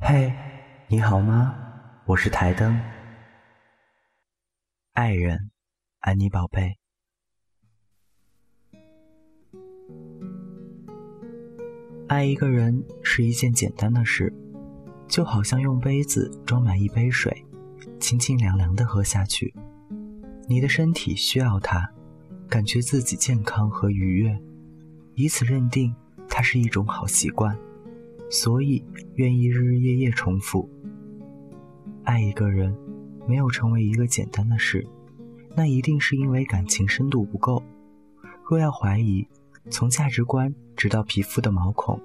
嘿，你好吗？我是台灯。爱人，安妮宝贝。爱一个人是一件简单的事，就好像用杯子装满一杯水，清清凉凉的喝下去。你的身体需要它，感觉自己健康和愉悦，以此认定它是一种好习惯，所以愿意日日夜夜重复。爱一个人，没有成为一个简单的事，那一定是因为感情深度不够。若要怀疑，从价值观直到皮肤的毛孔，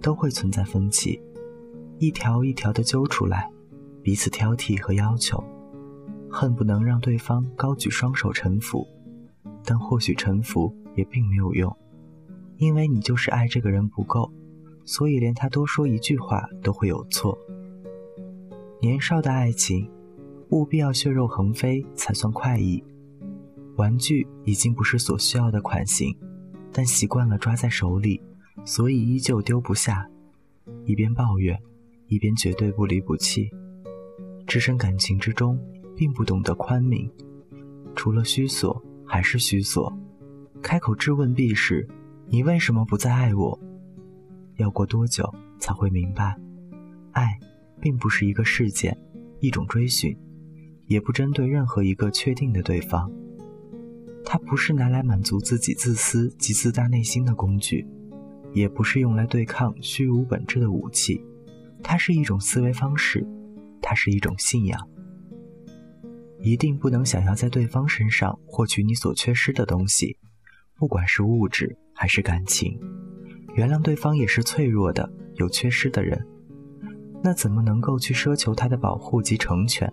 都会存在分歧，一条一条的揪出来，彼此挑剔和要求。恨不能让对方高举双手臣服，但或许臣服也并没有用，因为你就是爱这个人不够，所以连他多说一句话都会有错。年少的爱情，务必要血肉横飞才算快意。玩具已经不是所需要的款型，但习惯了抓在手里，所以依旧丢不下。一边抱怨，一边绝对不离不弃，置身感情之中。并不懂得宽悯，除了虚索还是虚索。开口质问必是：“你为什么不再爱我？”要过多久才会明白，爱并不是一个事件，一种追寻，也不针对任何一个确定的对方。它不是拿来满足自己自私及自大内心的工具，也不是用来对抗虚无本质的武器。它是一种思维方式，它是一种信仰。一定不能想要在对方身上获取你所缺失的东西，不管是物质还是感情。原谅对方也是脆弱的、有缺失的人，那怎么能够去奢求他的保护及成全？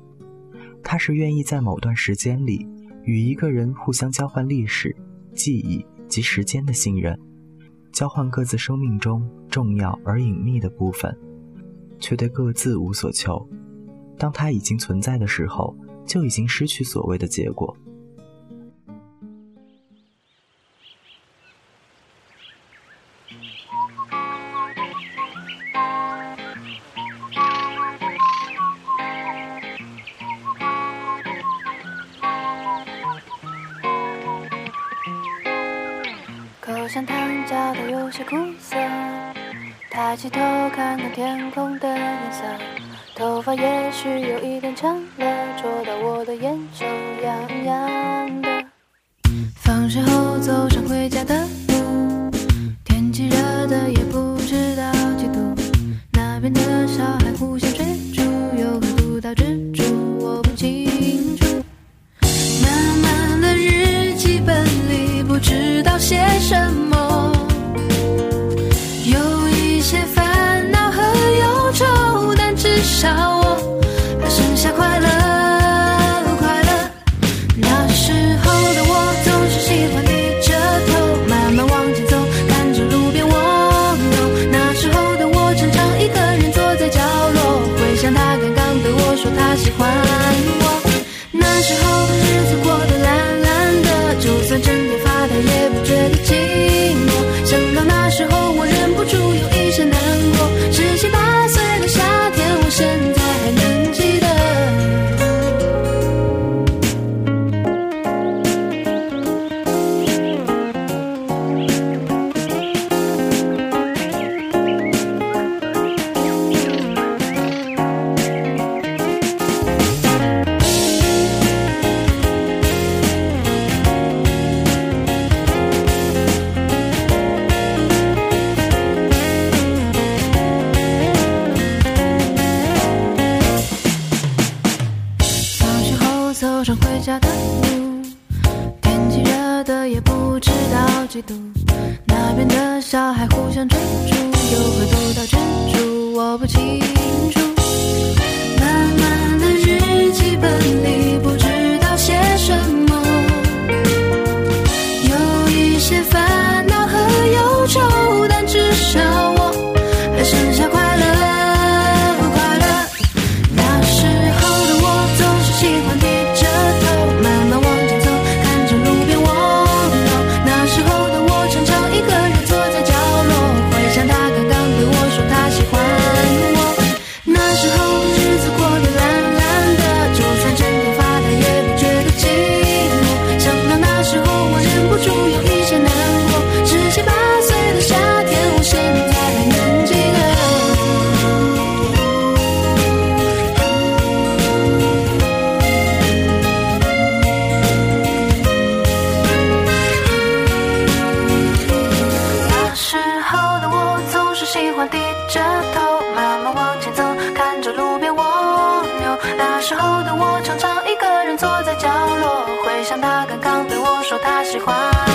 他是愿意在某段时间里与一个人互相交换历史、记忆及时间的信任，交换各自生命中重要而隐秘的部分，却对各自无所求。当他已经存在的时候。就已经失去所谓的结果。像糖嚼得有些苦涩，抬起头看看天空的颜色，头发也许有一点长了。戳到我的眼球，痒痒的。放学后走上回家的喜欢。早上回家的路，天气热的也不知道几度，那边的小孩互相追逐，又会独到珍珠，我不急。头慢慢往前走，看着路边蜗牛。那时候的我常常一个人坐在角落，回想他刚刚对我说他喜欢。